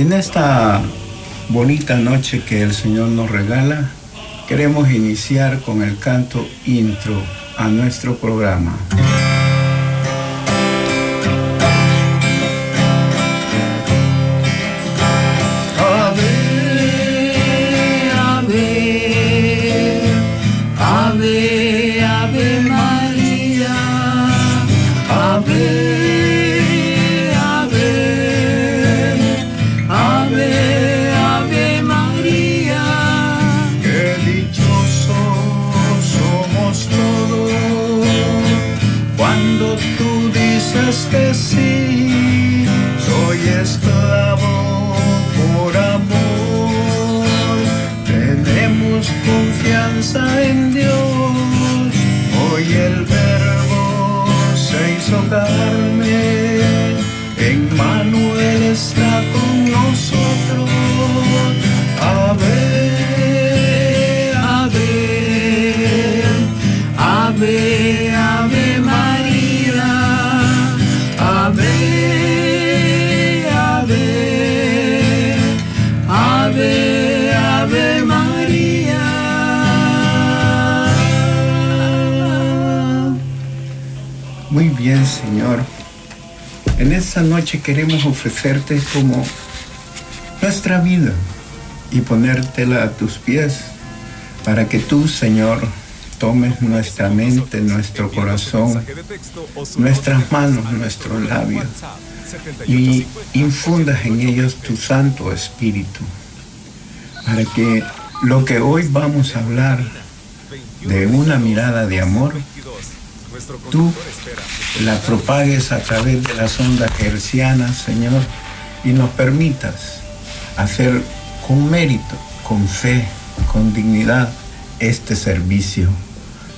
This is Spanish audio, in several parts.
En esta bonita noche que el Señor nos regala, queremos iniciar con el canto intro a nuestro programa. sign. Señor. En esta noche queremos ofrecerte como nuestra vida y ponértela a tus pies para que tú, Señor, tomes nuestra mente, nuestro corazón, nuestras manos, nuestros labios y infundas en ellos tu Santo Espíritu para que lo que hoy vamos a hablar de una mirada de amor, tú la propagues a través de las ondas hercianas, Señor, y nos permitas hacer con mérito, con fe, con dignidad este servicio.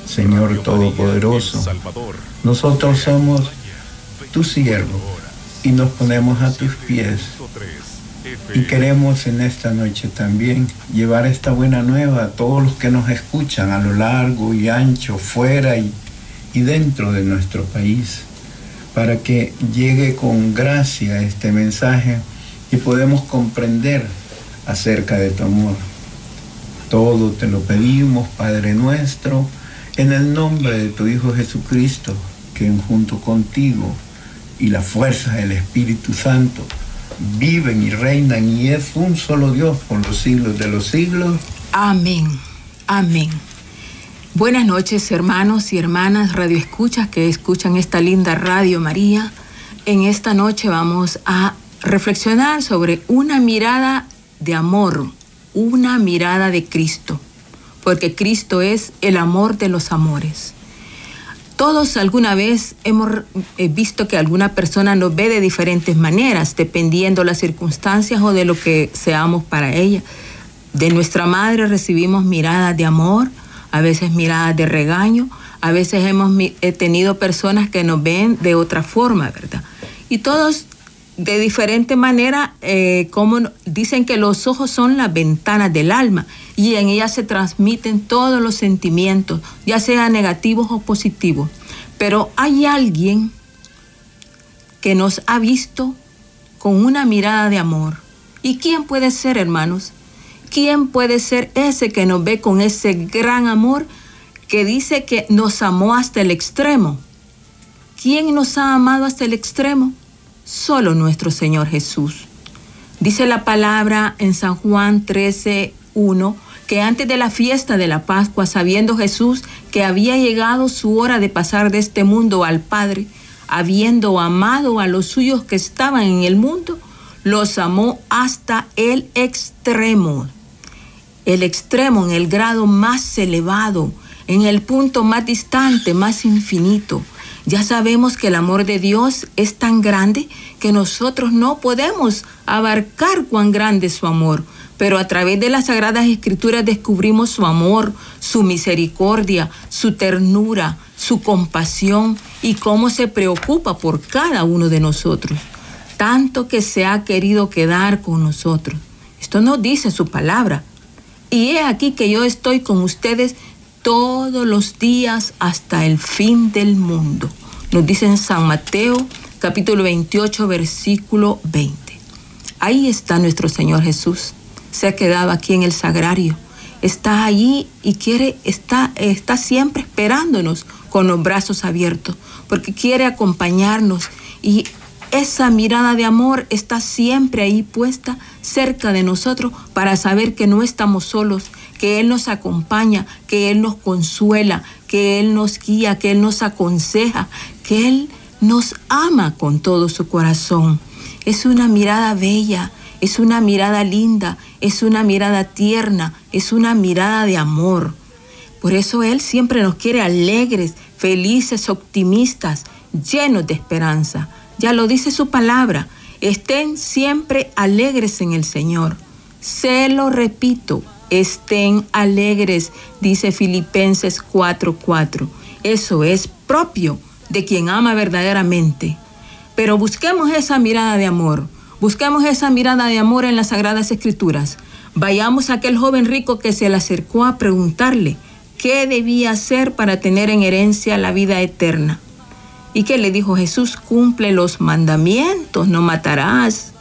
Señor Todopoderoso, nosotros somos tu siervo y nos ponemos a tus pies. Y queremos en esta noche también llevar esta buena nueva a todos los que nos escuchan a lo largo y ancho, fuera y y dentro de nuestro país para que llegue con gracia este mensaje y podemos comprender acerca de tu amor. Todo te lo pedimos, Padre nuestro, en el nombre de tu Hijo Jesucristo, que junto contigo y la fuerza del Espíritu Santo viven y reinan y es un solo Dios por los siglos de los siglos. Amén. Amén. Buenas noches, hermanos y hermanas radioescuchas que escuchan esta linda Radio María. En esta noche vamos a reflexionar sobre una mirada de amor, una mirada de Cristo, porque Cristo es el amor de los amores. Todos alguna vez hemos eh, visto que alguna persona nos ve de diferentes maneras, dependiendo las circunstancias o de lo que seamos para ella. De nuestra madre recibimos miradas de amor, a veces miradas de regaño, a veces hemos tenido personas que nos ven de otra forma, ¿verdad? Y todos de diferente manera, eh, como dicen que los ojos son las ventanas del alma y en ellas se transmiten todos los sentimientos, ya sean negativos o positivos. Pero hay alguien que nos ha visto con una mirada de amor. ¿Y quién puede ser, hermanos? ¿Quién puede ser ese que nos ve con ese gran amor que dice que nos amó hasta el extremo? ¿Quién nos ha amado hasta el extremo? Solo nuestro Señor Jesús. Dice la palabra en San Juan 13, 1, que antes de la fiesta de la Pascua, sabiendo Jesús que había llegado su hora de pasar de este mundo al Padre, habiendo amado a los suyos que estaban en el mundo, los amó hasta el extremo el extremo, en el grado más elevado, en el punto más distante, más infinito. Ya sabemos que el amor de Dios es tan grande que nosotros no podemos abarcar cuán grande es su amor, pero a través de las sagradas escrituras descubrimos su amor, su misericordia, su ternura, su compasión y cómo se preocupa por cada uno de nosotros, tanto que se ha querido quedar con nosotros. Esto nos dice su palabra. Y he aquí que yo estoy con ustedes todos los días hasta el fin del mundo. Nos dice en San Mateo capítulo 28 versículo 20. Ahí está nuestro Señor Jesús. Se ha quedado aquí en el sagrario. Está allí y quiere, está, está siempre esperándonos con los brazos abiertos, porque quiere acompañarnos y esa mirada de amor está siempre ahí puesta cerca de nosotros para saber que no estamos solos, que Él nos acompaña, que Él nos consuela, que Él nos guía, que Él nos aconseja, que Él nos ama con todo su corazón. Es una mirada bella, es una mirada linda, es una mirada tierna, es una mirada de amor. Por eso Él siempre nos quiere alegres, felices, optimistas, llenos de esperanza. Ya lo dice su palabra, estén siempre alegres en el Señor. Se lo repito, estén alegres, dice Filipenses 4:4. Eso es propio de quien ama verdaderamente. Pero busquemos esa mirada de amor, busquemos esa mirada de amor en las Sagradas Escrituras. Vayamos a aquel joven rico que se le acercó a preguntarle qué debía hacer para tener en herencia la vida eterna. ¿Y qué le dijo Jesús? Cumple los mandamientos, no matarás,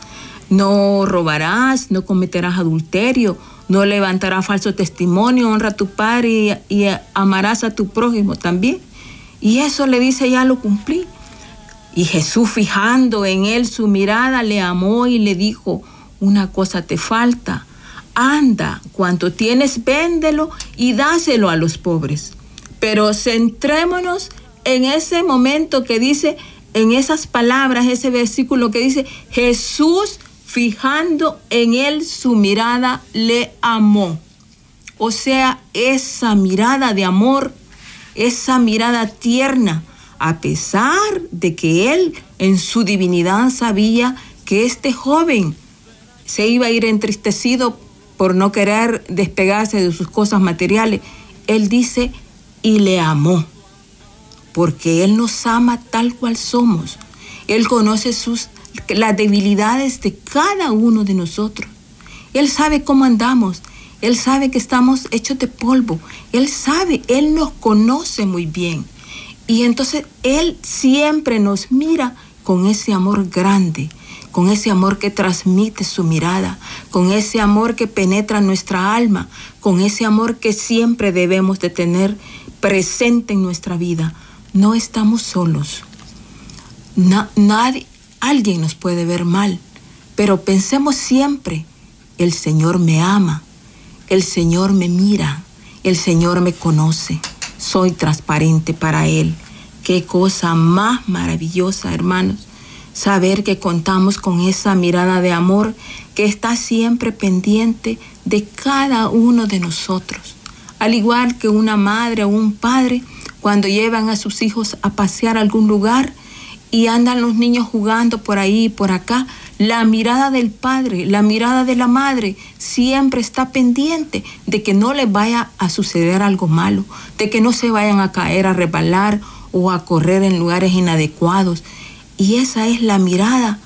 no robarás, no cometerás adulterio, no levantarás falso testimonio, honra a tu padre y, amarás a tu prójimo también. Y eso le dice, ya lo cumplí. Y Jesús fijando en él su mirada, le amó y le dijo, una cosa te falta, anda, cuanto tienes, véndelo y dáselo a los pobres. Pero centrémonos en ese momento que dice, en esas palabras, ese versículo que dice, Jesús fijando en él su mirada, le amó. O sea, esa mirada de amor, esa mirada tierna, a pesar de que él en su divinidad sabía que este joven se iba a ir entristecido por no querer despegarse de sus cosas materiales, él dice, y le amó, porque él nos ama tal cual somos. Él conoce sus las debilidades de cada uno de nosotros. Él sabe cómo andamos. Él sabe que estamos hechos de polvo. Él sabe, Él nos conoce muy bien. Y entonces Él siempre nos mira con ese amor grande, con ese amor que transmite su mirada, con ese amor que penetra nuestra alma, con ese amor que siempre debemos de tener presente en nuestra vida. No estamos solos. nadie, Alguien nos puede ver mal, pero pensemos siempre, el Señor me ama, el Señor me mira, el Señor me conoce, soy transparente para Él. Qué cosa más maravillosa, hermanos, saber que contamos con esa mirada de amor que está siempre pendiente de cada uno de nosotros. Al igual que una madre o un padre, cuando llevan a sus hijos a pasear a algún lugar, y andan los niños jugando por ahí y por acá, la mirada del padre, la mirada de la madre siempre está pendiente de que no les vaya a suceder algo malo, de que no se vayan a caer, a rebalar o a correr en lugares inadecuados. Y esa es la mirada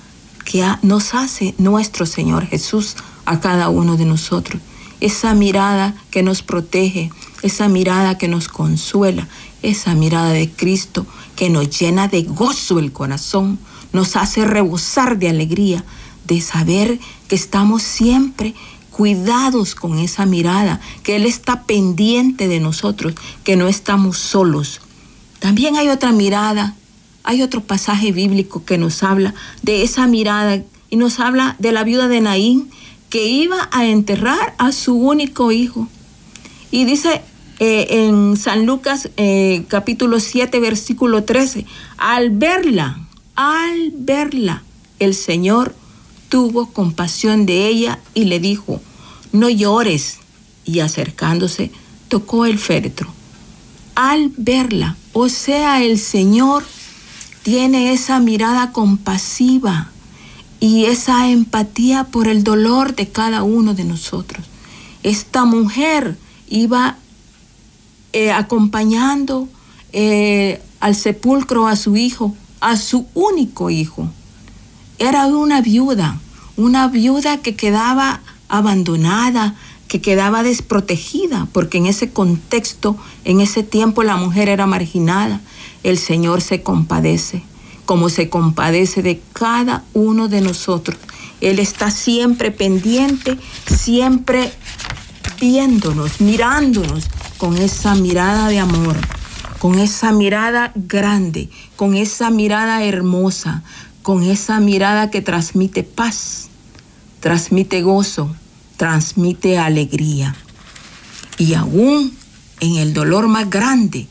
que nos hace nuestro Señor Jesús a cada uno de nosotros. Esa mirada que nos protege, esa mirada que nos consuela, esa mirada de Cristo que nos llena de gozo el corazón, nos hace rebosar de alegría, de saber que estamos siempre cuidados con esa mirada, que Él está pendiente de nosotros, que no estamos solos. También hay otra mirada, hay otro pasaje bíblico que nos habla de esa mirada y nos habla de la viuda de Naín que iba a enterrar a su único hijo. Y dice eh, en San Lucas eh, capítulo 7 versículo 13, al verla, al verla, el Señor tuvo compasión de ella y le dijo, no llores. Y acercándose, tocó el féretro. Al verla, o sea, el Señor tiene esa mirada compasiva y esa empatía por el dolor de cada uno de nosotros. Esta mujer iba eh, acompañando eh, al sepulcro a su hijo, a su único hijo. Era una viuda, una viuda que quedaba abandonada, que quedaba desprotegida, porque en ese contexto, en ese tiempo la mujer era marginada. El Señor se compadece, como se compadece de cada uno de nosotros Él está siempre pendiente, siempre viéndonos, mirándonos con esa mirada de amor, con esa mirada grande, con esa mirada hermosa, con esa mirada que transmite paz, transmite gozo, transmite alegría. Y aún en el dolor más grande,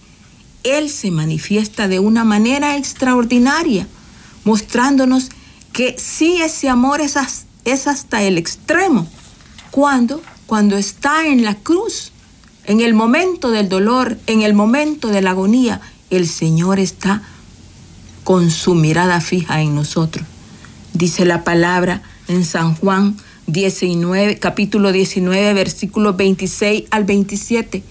Él se manifiesta de una manera extraordinaria, mostrándonos que sí ese amor es, hasta el extremo. ¿Cuándo? Cuando está en la cruz, en el momento del dolor, en el momento de la agonía, el Señor está con su mirada fija en nosotros. Dice la palabra en San Juan 19, capítulo 19, versículos 26 al 27.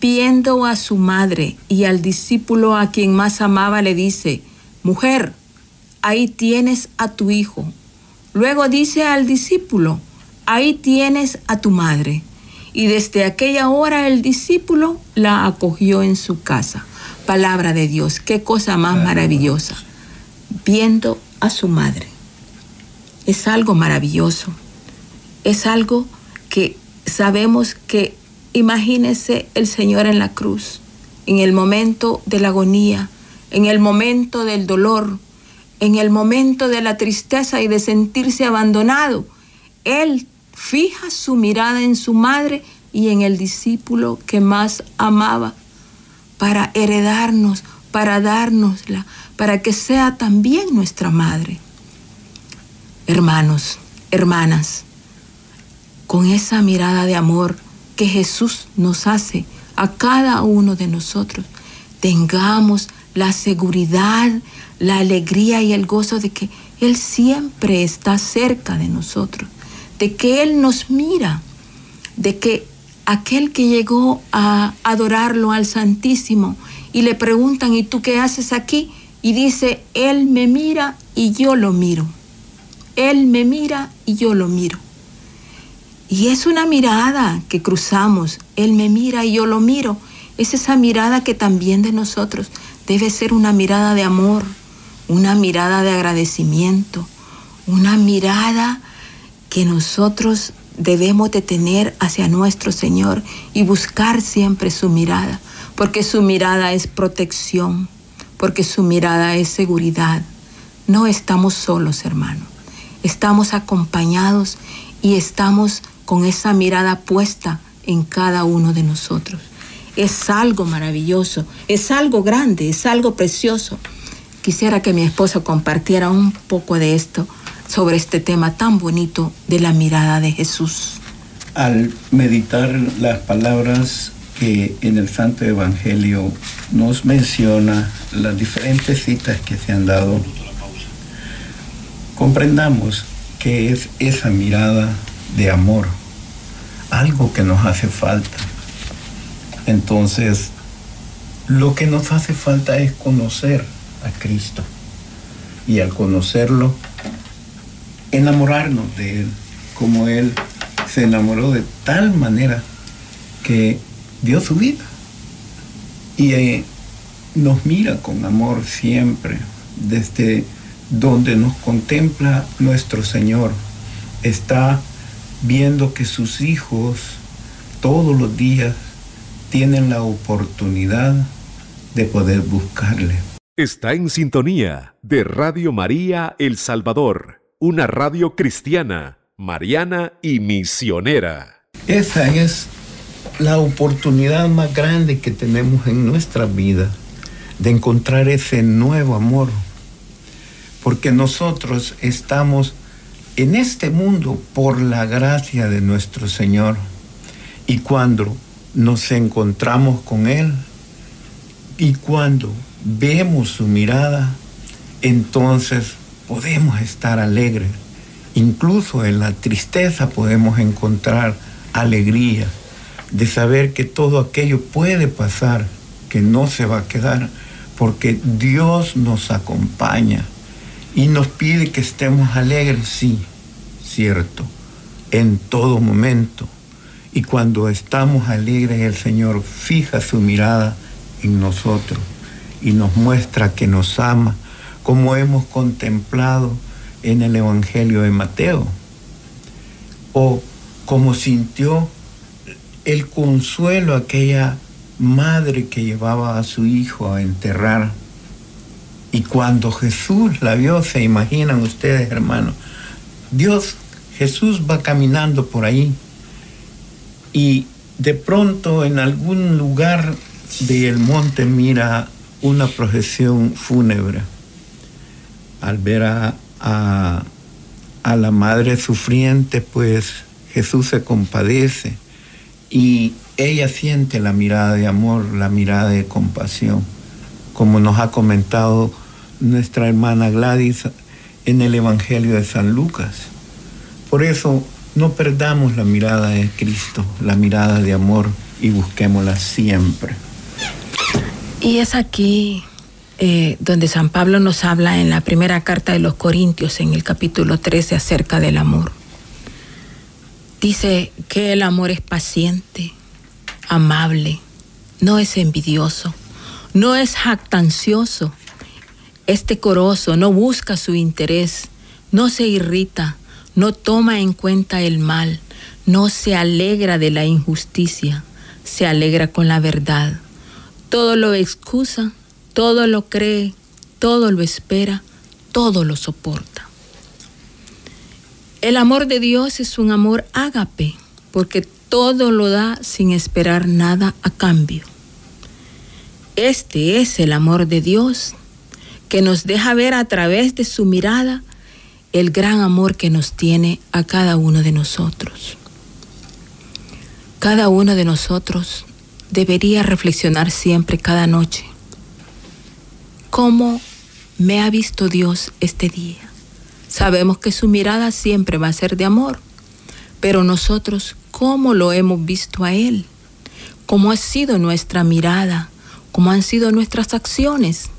Viendo a su madre y al discípulo a quien más amaba, le dice, Mujer, ahí tienes a tu hijo. Luego dice al discípulo, ahí tienes a tu madre. Y desde aquella hora el discípulo la acogió en su casa. Palabra de Dios, qué cosa más maravillosa. Viendo a su madre. Es algo maravilloso. Es algo que sabemos que, imagínese el Señor en la cruz, en el momento de la agonía, en el momento del dolor, en el momento de la tristeza y de sentirse abandonado, Él fija su mirada en su madre y en el discípulo que más amaba para heredarnos, para dárnosla, para que sea también nuestra madre. Hermanos, hermanas, con esa mirada de amor que Jesús nos hace a cada uno de nosotros, tengamos la seguridad la alegría y el gozo de que Él siempre está cerca de nosotros, de que Él nos mira, de que aquel que llegó a adorarlo al Santísimo y le preguntan, ¿y tú qué haces aquí? Y dice, Él me mira y yo lo miro. Él me mira y yo lo miro. Y es una mirada que cruzamos. Él me mira y yo lo miro. Es esa mirada que también de nosotros debe ser una mirada de amor, una mirada de agradecimiento, una mirada que nosotros debemos de tener hacia nuestro Señor y buscar siempre su mirada, porque su mirada es protección, porque su mirada es seguridad. No estamos solos, hermano. Estamos acompañados y estamos con esa mirada puesta en cada uno de nosotros. Es algo maravilloso, es algo grande, es algo precioso quisiera que mi esposo compartiera un poco de esto sobre este tema tan bonito de la mirada de Jesús. Al meditar las palabras que en el Santo Evangelio nos menciona, las diferentes citas que se han dado, comprendamos que es esa mirada de amor, algo que nos hace falta. Entonces, lo que nos hace falta es conocer a Cristo y al conocerlo, enamorarnos de Él, como Él se enamoró de tal manera que dio su vida. Y eh, nos mira con amor siempre desde donde nos contempla nuestro Señor. Está viendo que sus hijos todos los días tienen la oportunidad de poder buscarle, Está en sintonía de Radio María El Salvador, una radio cristiana, mariana y misionera. Esa es la oportunidad más grande que tenemos en nuestra vida de encontrar ese nuevo amor. Porque nosotros estamos en este mundo por la gracia de nuestro Señor. Y cuando nos encontramos con Él y cuando vemos su mirada, entonces podemos estar alegres. Incluso en la tristeza podemos encontrar alegría de saber que todo aquello puede pasar, que no se va a quedar, porque Dios nos acompaña y nos pide que estemos alegres, sí, cierto, en todo momento. Y cuando estamos alegres, el Señor fija su mirada en nosotros y nos muestra que nos ama, como hemos contemplado en el Evangelio de Mateo. O como sintió el consuelo aquella madre que llevaba a su hijo a enterrar. Y cuando Jesús la vio, se imaginan ustedes, hermanos, Dios, Jesús va caminando por ahí y de pronto en algún lugar del monte mira una procesión fúnebre. Al ver a, a, a la madre sufriente, pues Jesús se compadece y ella siente la mirada de amor, la mirada de compasión, como nos ha comentado nuestra hermana Gladys en el Evangelio de San Lucas. Por eso no perdamos la mirada de Cristo, la mirada de amor y busquémosla siempre. Y es aquí eh, donde San Pablo nos habla en la primera carta de los Corintios, en el capítulo 13, acerca del amor. Dice que el amor es paciente, amable, no es envidioso, no es jactancioso, es decoroso, no busca su interés, no se irrita, no toma en cuenta el mal, no se alegra de la injusticia, se alegra con la verdad. Todo lo excusa, todo lo cree, todo lo espera, todo lo soporta. El amor de Dios es un amor ágape, porque todo lo da sin esperar nada a cambio. Este es el amor de Dios, que nos deja ver a través de su mirada el gran amor que nos tiene a cada uno de nosotros. Cada uno de nosotros debería reflexionar siempre, cada noche, cómo me ha visto Dios este día Sabemos que su mirada siempre va a ser de amor, pero nosotros, ¿cómo lo hemos visto a Él? ¿Cómo ha sido nuestra mirada? ¿Cómo han sido nuestras acciones?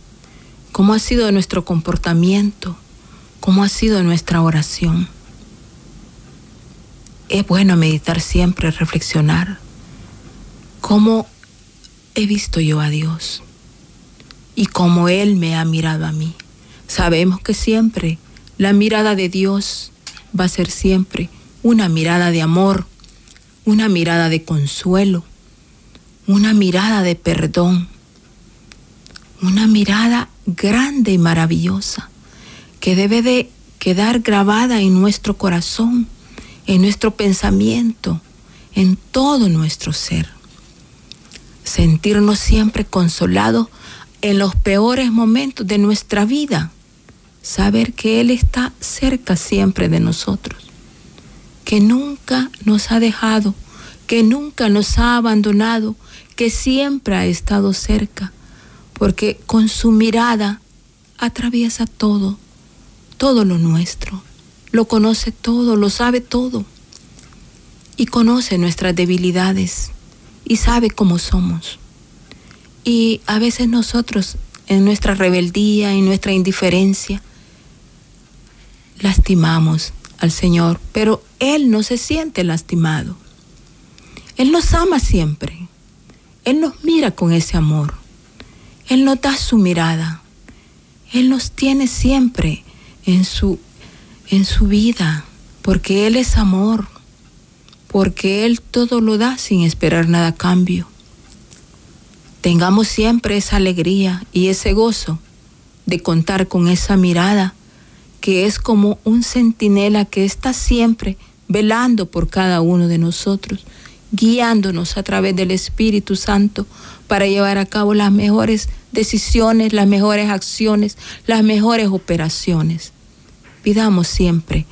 ¿Cómo ha sido nuestro comportamiento? ¿Cómo ha sido nuestra oración? Es bueno meditar siempre, reflexionar. ¿Cómo he visto yo a Dios? Y cómo Él me ha mirado a mí. Sabemos que siempre la mirada de Dios va a ser siempre una mirada de amor, una mirada de consuelo, una mirada de perdón, una mirada grande y maravillosa que debe de quedar grabada en nuestro corazón, en nuestro pensamiento, en todo nuestro ser. Sentirnos siempre consolados en los peores momentos de nuestra vida saber que Él está cerca siempre de nosotros, que nunca nos ha dejado, que nunca nos ha abandonado, que siempre ha estado cerca, porque con su mirada atraviesa todo, todo lo nuestro, lo conoce todo, lo sabe todo, y conoce nuestras debilidades y sabe cómo somos. Y a veces nosotros, en nuestra rebeldía, en nuestra indiferencia, lastimamos al Señor, pero Él no se siente lastimado. Él nos ama siempre. Él nos mira con ese amor. Él nos da su mirada. Él nos tiene siempre en su, en su vida, porque Él es amor, porque Él todo lo da sin esperar nada a cambio. Tengamos siempre esa alegría y ese gozo de contar con esa mirada que es como un centinela que está siempre velando por cada uno de nosotros, guiándonos a través del Espíritu Santo para llevar a cabo las mejores decisiones, las mejores acciones, las mejores operaciones. Pidamos siempre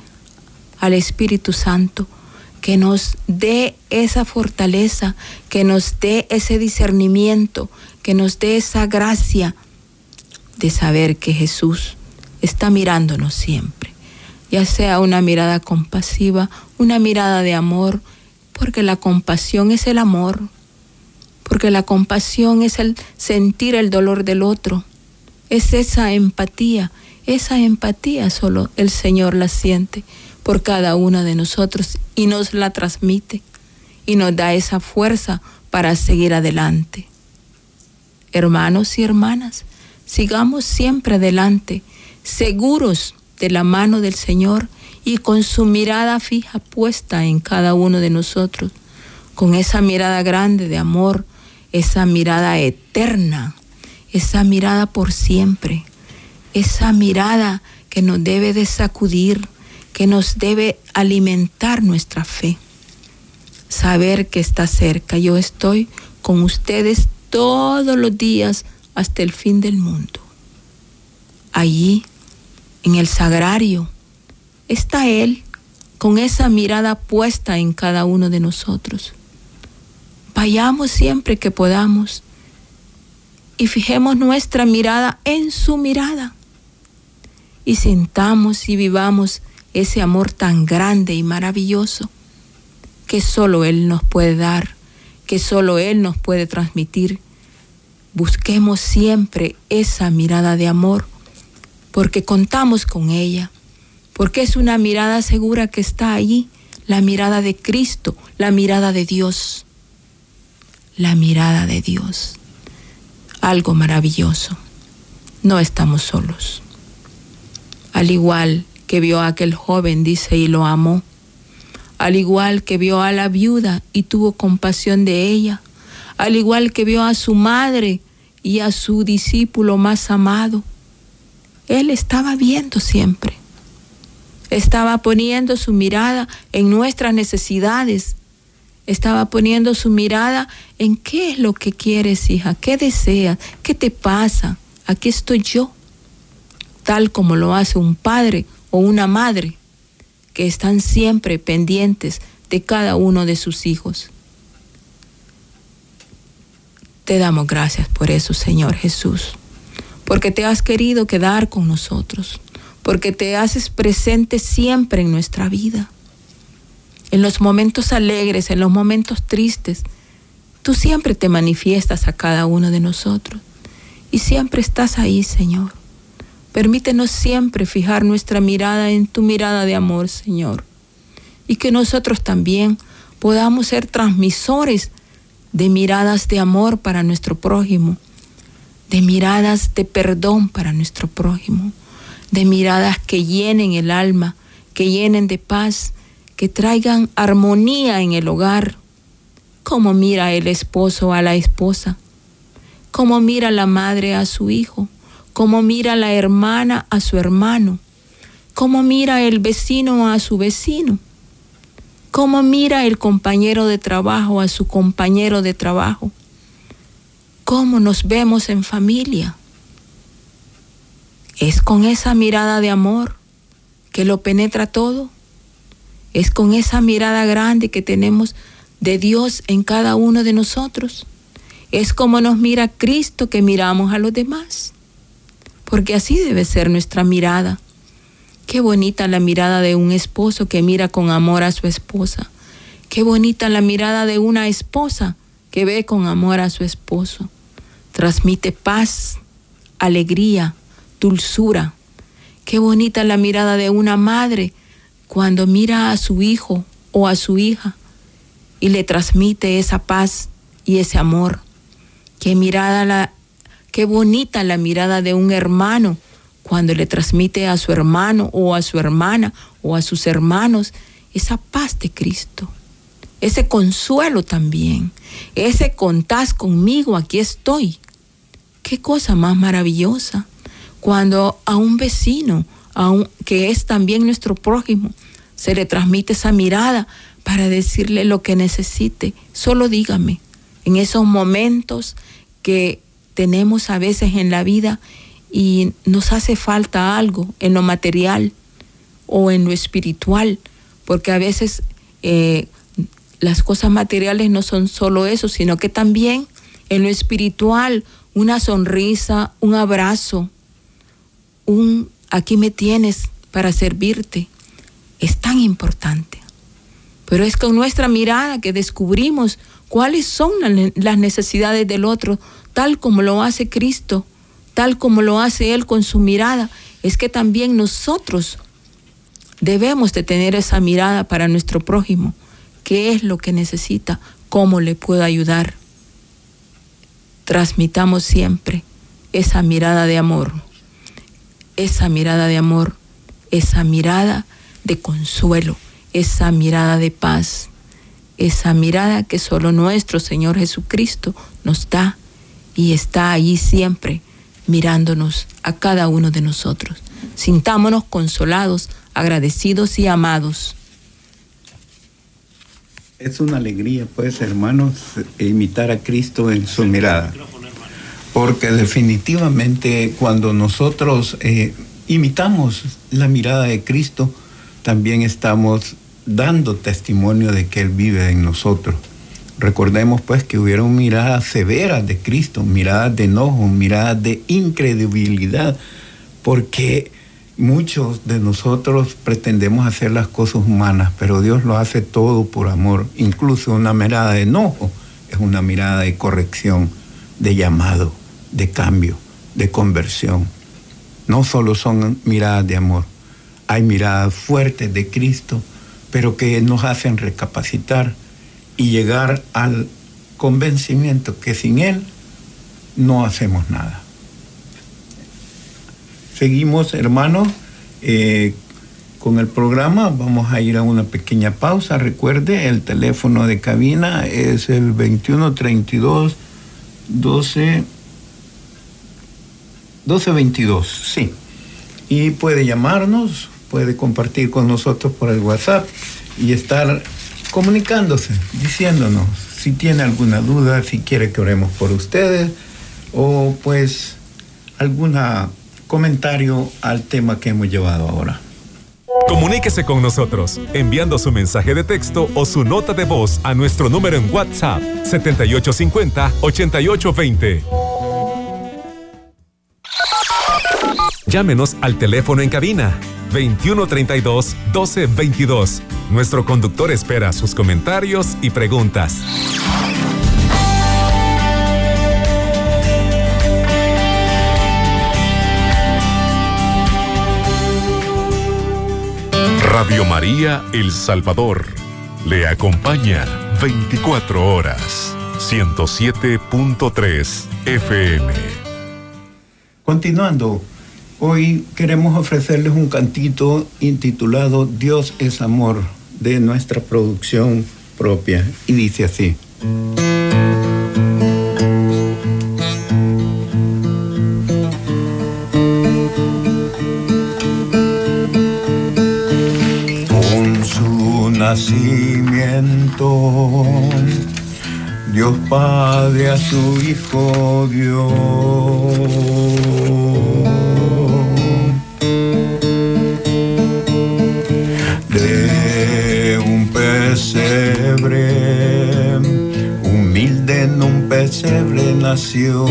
al Espíritu Santo que nos dé esa fortaleza, que nos dé ese discernimiento, que nos dé esa gracia de saber que Jesús está mirándonos siempre, ya sea una mirada compasiva, una mirada de amor, porque la compasión es el amor, porque la compasión es el sentir el dolor del otro, es esa empatía, esa empatía solo el Señor la siente por cada uno de nosotros y nos la transmite y nos da esa fuerza para seguir adelante. Hermanos y hermanas, sigamos siempre adelante seguros de la mano del Señor y con su mirada fija puesta en cada uno de nosotros, con esa mirada grande de amor, esa mirada eterna, esa mirada por siempre, esa mirada que nos debe de sacudir, que nos debe alimentar nuestra fe. Saber que está cerca. Yo estoy con ustedes todos los días hasta el fin del mundo. Allí, en el sagrario, está Él con esa mirada puesta en cada uno de nosotros. Vayamos siempre que podamos y fijemos nuestra mirada en su mirada y sintamos y vivamos ese amor tan grande y maravilloso que solo Él nos puede dar, que solo Él nos puede transmitir. Busquemos siempre esa mirada de amor, porque contamos con ella, porque es una mirada segura que está allí, la mirada de Cristo, la mirada de Dios, la mirada de Dios. Algo maravilloso. No estamos solos. Al igual que vio a aquel joven, dice, y lo amó. Al igual que vio a la viuda y tuvo compasión de ella. Al igual que vio a su madre y a su discípulo más amado. Él estaba viendo siempre. Estaba poniendo su mirada en nuestras necesidades. Estaba poniendo su mirada en qué es lo que quieres, hija, qué deseas, qué te pasa. Aquí estoy yo, tal como lo hace un padre o una madre que están siempre pendientes de cada uno de sus hijos. Te damos gracias por eso, Señor Jesús, porque te has querido quedar con nosotros, porque te haces presente siempre en nuestra vida. En los momentos alegres, en los momentos tristes, tú siempre te manifiestas a cada uno de nosotros y siempre estás ahí, Señor. Permítenos siempre fijar nuestra mirada en tu mirada de amor, Señor. Y que nosotros también podamos ser transmisores de miradas de amor para nuestro prójimo, de miradas de perdón para nuestro prójimo, de miradas que llenen el alma, que llenen de paz, que traigan armonía en el hogar, como mira el esposo a la esposa, como mira la madre a su hijo, cómo mira la hermana a su hermano, cómo mira el vecino a su vecino, cómo mira el compañero de trabajo a su compañero de trabajo, cómo nos vemos en familia. Es con esa mirada de amor que lo penetra todo. Es con esa mirada grande que tenemos de Dios en cada uno de nosotros. Es como nos mira Cristo que miramos a los demás porque así debe ser nuestra mirada. Qué bonita la mirada de un esposo que mira con amor a su esposa. Qué bonita la mirada de una esposa que ve con amor a su esposo. Transmite paz, alegría, dulzura. Qué bonita la mirada de una madre cuando mira a su hijo o a su hija y le transmite esa paz y ese amor. Qué mirada la, Qué bonita la mirada de un hermano cuando le transmite a su hermano o a su hermana o a sus hermanos esa paz de Cristo, ese consuelo también, ese contás conmigo, aquí estoy. Qué cosa más maravillosa cuando a un vecino, a un, que es también nuestro prójimo, se le transmite esa mirada para decirle lo que necesite. Solo dígame, en esos momentos que tenemos a veces en la vida y nos hace falta algo en lo material o en lo espiritual, porque a veces eh, las cosas materiales no son solo eso, sino que también en lo espiritual una sonrisa, un abrazo, un aquí me tienes para servirte, es tan importante. Pero es con nuestra mirada que descubrimos cuáles son las necesidades del otro, tal como lo hace Cristo, tal como lo hace Él con su mirada, es que también nosotros debemos de tener esa mirada para nuestro prójimo. ¿Qué es lo que necesita? ¿Cómo le puedo ayudar? Transmitamos siempre esa mirada de amor, esa mirada de amor esa mirada de consuelo, esa mirada de paz, esa mirada que solo nuestro Señor Jesucristo nos da y está allí siempre mirándonos a cada uno de nosotros. Sintámonos consolados, agradecidos y amados. Es una alegría, pues, hermanos, imitar a Cristo en su mirada. Porque definitivamente cuando nosotros eh, imitamos la mirada de Cristo, también estamos dando testimonio de que Él vive en nosotros. Recordemos pues que hubieron miradas severas de Cristo, miradas de enojo, miradas de incredibilidad, porque muchos de nosotros pretendemos hacer las cosas humanas, pero Dios lo hace todo por amor. Incluso una mirada de enojo es una mirada de corrección, de llamado, de cambio, de conversión. No solo son miradas de amor, hay miradas fuertes de Cristo, pero que nos hacen recapacitar y llegar al convencimiento que sin Él no hacemos nada. Seguimos, hermanos, eh, con el programa. Vamos a ir a una pequeña pausa. Recuerde, el teléfono de cabina es el 2132 12 1222, sí. Y puede llamarnos, puede compartir con nosotros por el WhatsApp y estar comunicándose, diciéndonos si tiene alguna duda, si quiere que oremos por ustedes o pues alguna comentario al tema que hemos llevado ahora. Comuníquese con nosotros enviando su mensaje de texto o su nota de voz a nuestro número en WhatsApp 7850-8820. Llámenos al teléfono en cabina 2132 1222. Nuestro conductor espera sus comentarios y preguntas. Radio María El Salvador le acompaña 24 horas 107.3 FM. Continuando, hoy queremos ofrecerles un cantito intitulado Dios es amor de nuestra producción propia y dice así. nacimiento, Dios Padre a su Hijo Dios. Seble nació.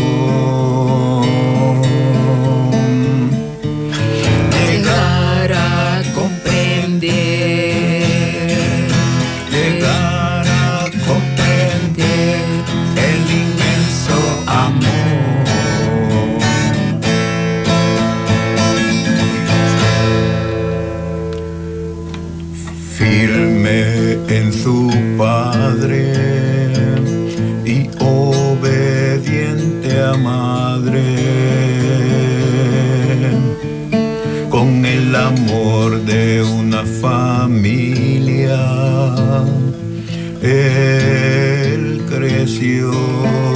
Un pesebre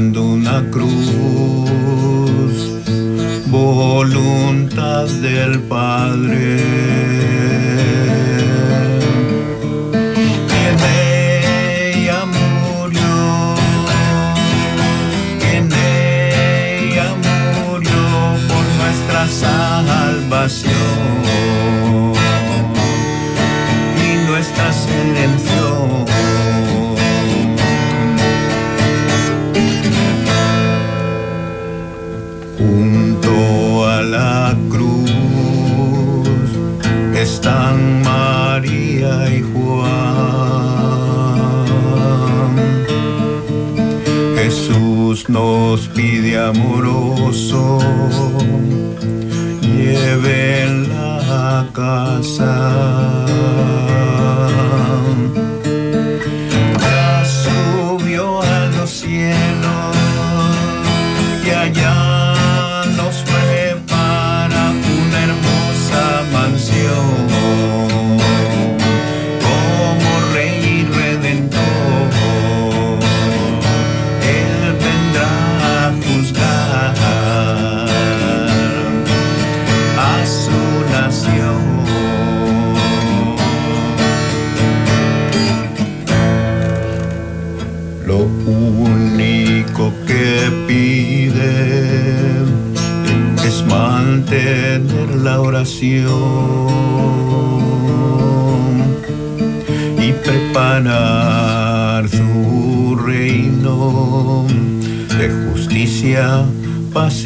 nació. una cruz,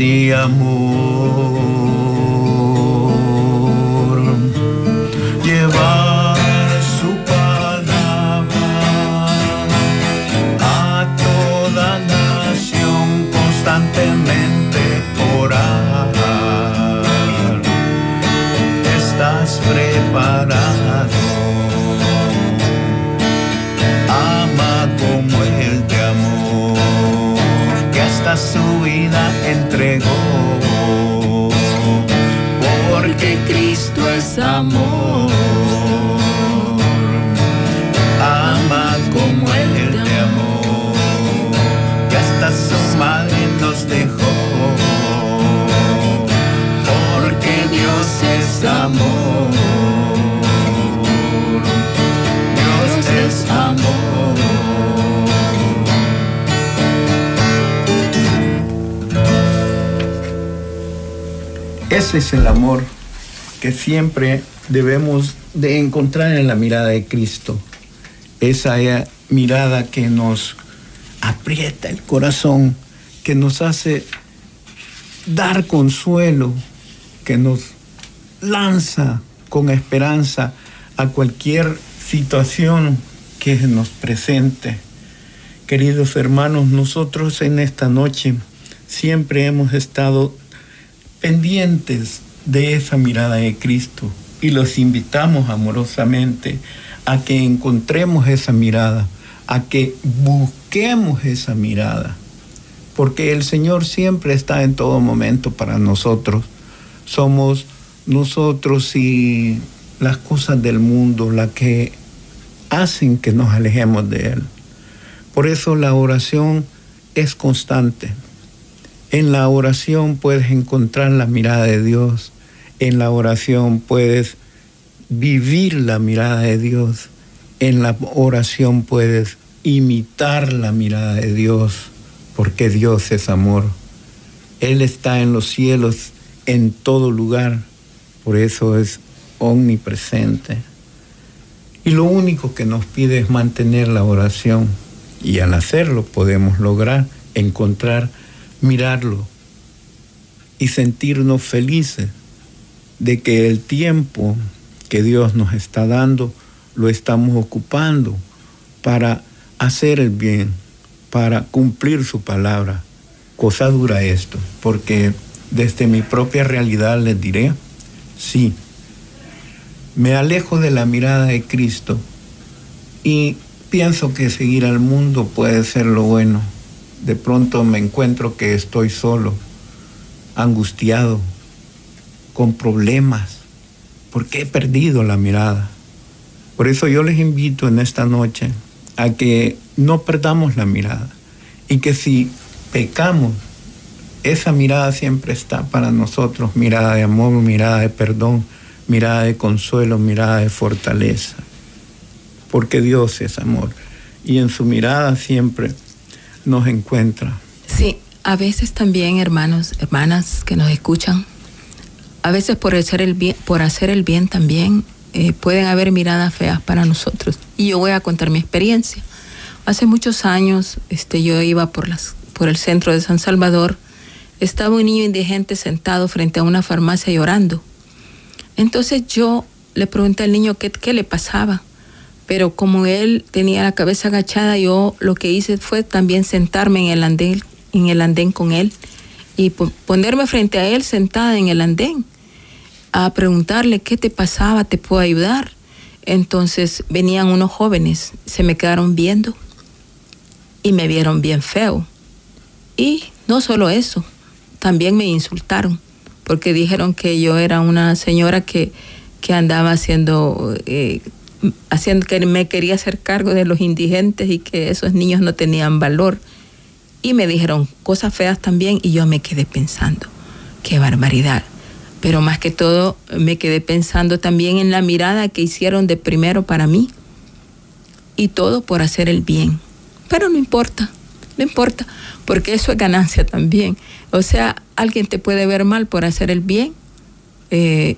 paz y amor. Ese es el amor que siempre debemos de encontrar en la mirada de Cristo. Esa mirada que nos aprieta el corazón, que nos hace dar consuelo, que nos lanza con esperanza a cualquier situación que nos presente. Queridos hermanos, nosotros en esta noche siempre hemos estado pendientes de esa mirada de Cristo y los invitamos amorosamente a que encontremos esa mirada, a que busquemos esa mirada, porque el Señor siempre está en todo momento para nosotros. Somos nosotros y las cosas del mundo las que hacen que nos alejemos de Él. Por eso la oración es constante. En la oración puedes encontrar la mirada de Dios en la oración puedes vivir la mirada de Dios. En la oración puedes imitar la mirada de Dios, porque Dios es amor. Él está en los cielos, en todo lugar, por eso es omnipresente. Y lo único que nos pide es mantener la oración. Y al hacerlo podemos lograr encontrar, mirarlo y sentirnos felices de que el tiempo que Dios nos está dando lo estamos ocupando para hacer el bien, para cumplir su palabra. Cosa dura esto, porque desde mi propia realidad les diré, sí, me alejo de la mirada de Cristo y pienso que seguir al mundo puede ser lo bueno. De pronto me encuentro que estoy solo, angustiado, con problemas, porque he perdido la mirada. Por eso yo les invito en esta noche a que no perdamos la mirada y que si pecamos, esa mirada siempre está para nosotros, mirada de amor, mirada de perdón, mirada de consuelo, mirada de fortaleza, porque Dios es amor y en su mirada siempre nos encuentra. Sí, a veces también hermanos, hermanas que nos escuchan, a veces por hacer el bien, por hacer el bien también eh, pueden haber miradas feas para nosotros. Y yo voy a contar mi experiencia. Hace muchos años este, yo iba por, las, por el centro de San Salvador. Estaba un niño indigente sentado frente a una farmacia llorando. Entonces yo le pregunté al niño qué, qué le pasaba. Pero como él tenía la cabeza agachada, yo lo que hice fue también sentarme en el andén en el andén con él y ponerme frente a él sentada en el andén a preguntarle qué te pasaba, te puedo ayudar. Entonces venían unos jóvenes, se me quedaron viendo y me vieron bien feo. Y no solo eso, también me insultaron porque dijeron que yo era una señora que, que andaba haciendo, eh, haciendo, que me quería hacer cargo de los indigentes y que esos niños no tenían valor. Y me dijeron cosas feas también y yo me quedé pensando, qué barbaridad. Pero más que todo me quedé pensando también en la mirada que hicieron de primero para mí. Y todo por hacer el bien. Pero no importa, no importa, porque eso es ganancia también. O sea, alguien te puede ver mal por hacer el bien. Eh,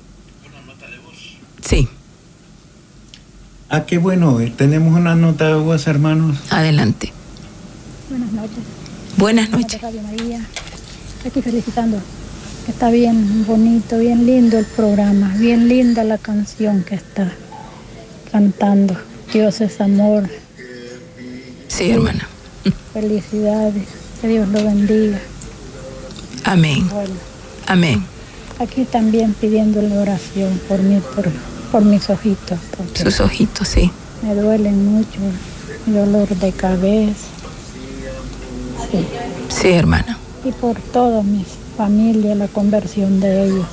nota de voz. Sí. Ah, qué bueno. Eh, tenemos una nota de voz, hermanos. Adelante. Buenas noches. Buenas noches. María. Aquí felicitando. Que está bien bonito, bien lindo el programa, bien linda la canción que está cantando. Dios es amor. Sí, hermana. Felicidades. Que Dios lo bendiga. Amén. Amén. Aquí también pidiéndole oración por mí, por, por mis ojitos. Sus ojitos, sí. Me duelen mucho, dolor de cabeza. Sí. Sí, hermana. Y por toda mi familia, la conversión de ellos.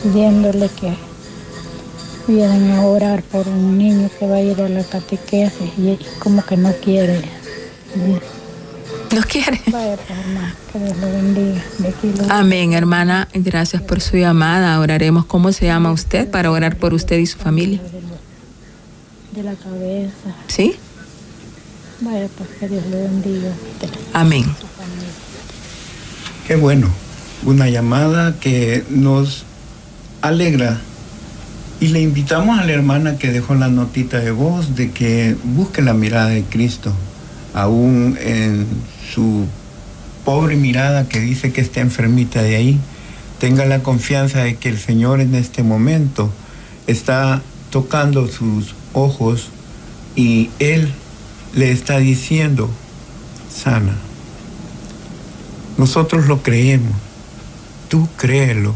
Pidiéndole que vienen a orar por un niño que va a ir a la catequesis y como que no quiere. No quiere. Vaya, que Dios lo bendiga. Amén, hermana. Gracias por su llamada. Oraremos. ¿Cómo se llama usted para orar por usted y su familia? De la cabeza. ¿Sí? Vaya, pues que Dios le bendiga. Amén. Qué bueno. Una llamada que nos alegra. Y le invitamos a la hermana que dejó la notita de voz de que busque la mirada de Cristo, aún en su pobre mirada que dice que está enfermita de ahí, tenga la confianza de que el Señor en este momento está tocando sus ojos y Él le está diciendo, sana. Nosotros lo creemos, tú créelo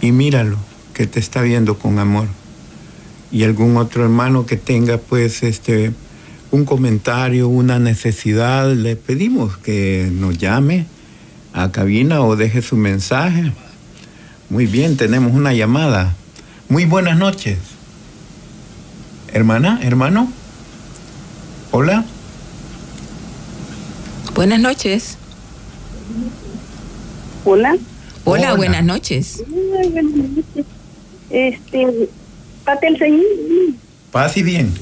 y míralo que te está viendo con amor. Y algún otro hermano que tenga pues este un comentario, una necesidad, le pedimos que nos llame a cabina o deje su mensaje. Muy bien, tenemos una llamada. Muy buenas noches. Hermana, hermano. Hola. Buenas noches. Hola. Hola, buenas noches. buenas noches. Este, pate el Señor. Paz y bien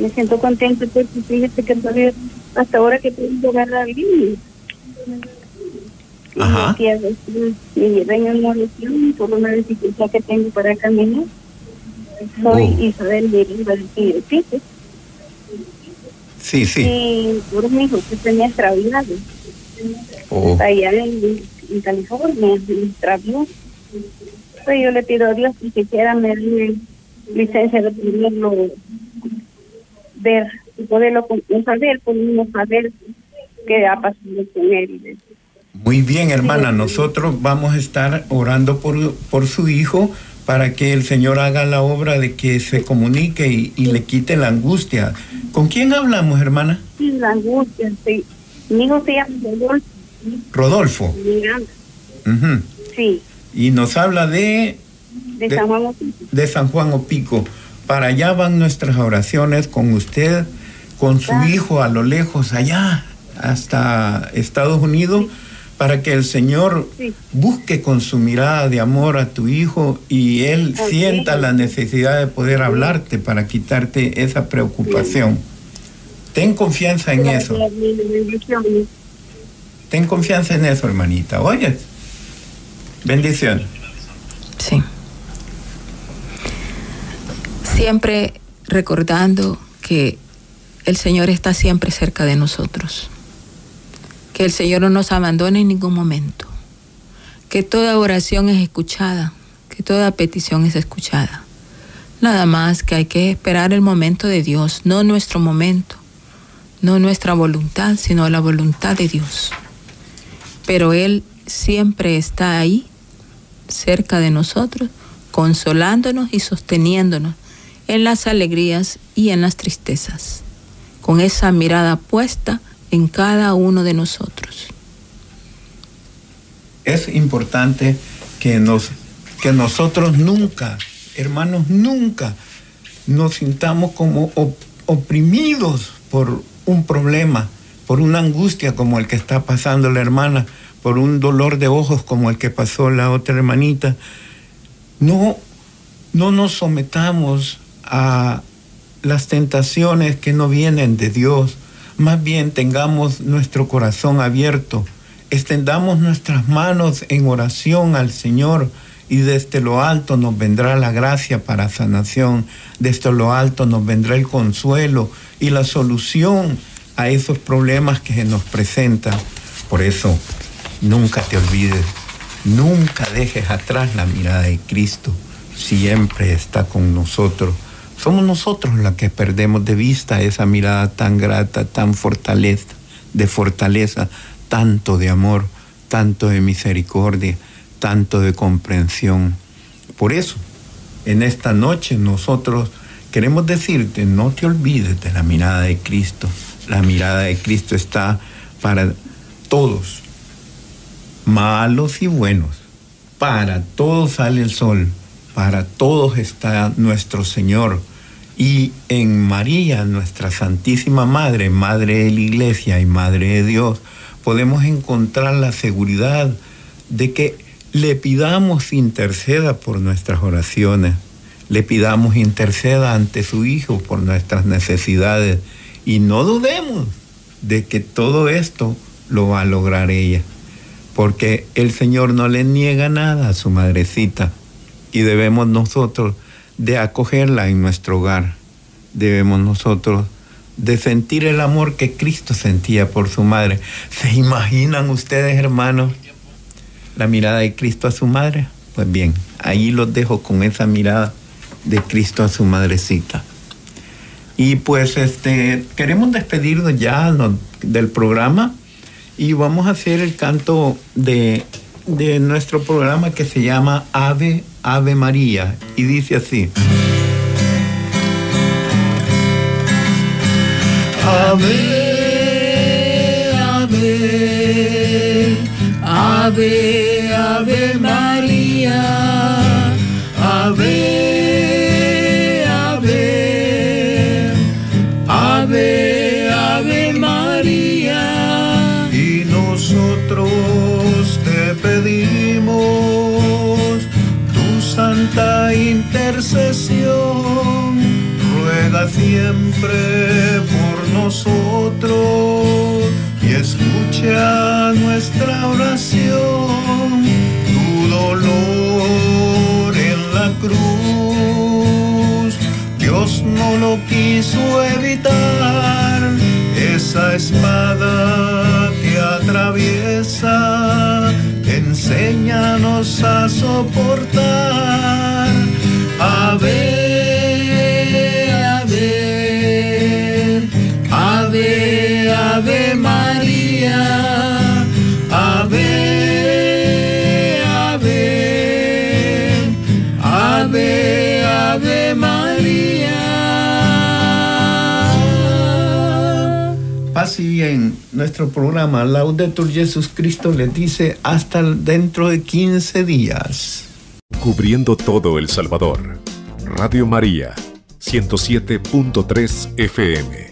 me siento contenta porque fíjate que todavía hasta ahora que puedo agarrar bien. Ajá. Y mi reino en oración por una dificultad que tengo para caminar. Soy oh. Isabel de del Pico. Sí, sí. Y por un hijo que me ha extraviado. Oh. Allá en, en California, me extravió. Pues yo le pido a Dios que siquiera me dé licencia de poderlo ver y poderlo saber, podemos saber qué ha pasado con él. Muy bien, hermana, nosotros vamos a estar orando por, por su hijo para que el Señor haga la obra de que se comunique y, le quite la angustia. ¿Con quién hablamos, hermana? Sí, la angustia, sí. Mi hijo se llama Rodolfo. Rodolfo. Sí. Y nos habla de... De, San Juan Opico. De San Juan Opico. Para allá van nuestras oraciones con usted, con su hijo a lo lejos, allá, hasta Estados Unidos, para que el Señor busque con su mirada de amor a tu hijo y él sienta la necesidad de poder hablarte para quitarte esa preocupación. Ten confianza en eso. Ten confianza en eso, hermanita. Oye, bendición. Sí siempre recordando que el Señor está siempre cerca de nosotros, que el Señor no nos abandona en ningún momento, que toda oración es escuchada, que toda petición es escuchada. Nada más que hay que esperar el momento de Dios, no nuestro momento. no nuestra voluntad, sino la voluntad de Dios. Pero Él siempre está ahí, cerca de nosotros, consolándonos y sosteniéndonos en las alegrías y en las tristezas, con esa mirada puesta en cada uno de nosotros. Es importante que, nos, que nosotros nunca, hermanos, nunca nos sintamos como oprimidos por un problema, por una angustia como el que está pasando la hermana, por un dolor de ojos como el que pasó la otra hermanita. No, no nos sometamos a las tentaciones que no vienen de Dios. Más bien tengamos nuestro corazón abierto, extendamos nuestras manos en oración al Señor y desde lo alto nos vendrá la gracia para sanación, desde lo alto nos vendrá el consuelo y la solución a esos problemas que se nos presentan. Por eso, nunca te olvides, nunca dejes atrás la mirada de Cristo, siempre está con nosotros. Somos nosotros los que perdemos de vista esa mirada tan grata, tan fortaleza, de fortaleza, tanto de amor, tanto de misericordia tanto de comprensión. Por eso, en esta noche nosotros queremos decirte, no te olvides de la mirada de Cristo. La mirada de Cristo está para todos, malos y buenos. Para todos sale el sol, para todos está nuestro Señor. Y en María, nuestra Santísima Madre, Madre de la Iglesia y Madre de Dios, podemos encontrar la seguridad de que le pidamos interceda por nuestras oraciones, le pidamos interceda ante su Hijo por nuestras necesidades y no dudemos de que todo esto lo va a lograr ella, porque el Señor no le niega nada a su madrecita y debemos nosotros de acogerla en nuestro hogar, debemos nosotros de sentir el amor que Cristo sentía por su madre. ¿Se imaginan ustedes, hermanos? la mirada de Cristo a su madre. Pues bien, ahí los dejo con esa mirada de Cristo a su madrecita. Y pues este queremos despedirnos ya del programa y vamos a hacer el canto de, de nuestro programa que se llama Ave, Ave María y dice así. Ave, ave, ave. Ave María, siempre por nosotros y escucha nuestra oración dolor en la cruz. Dios no lo quiso evitar, esa espada que atraviesa, enséñanos a soportar. A ver, En nuestro programa Laudetur Jesus Cristo les dice hasta dentro de 15 días. Cubriendo todo El Salvador. Radio María, 107.3 FM.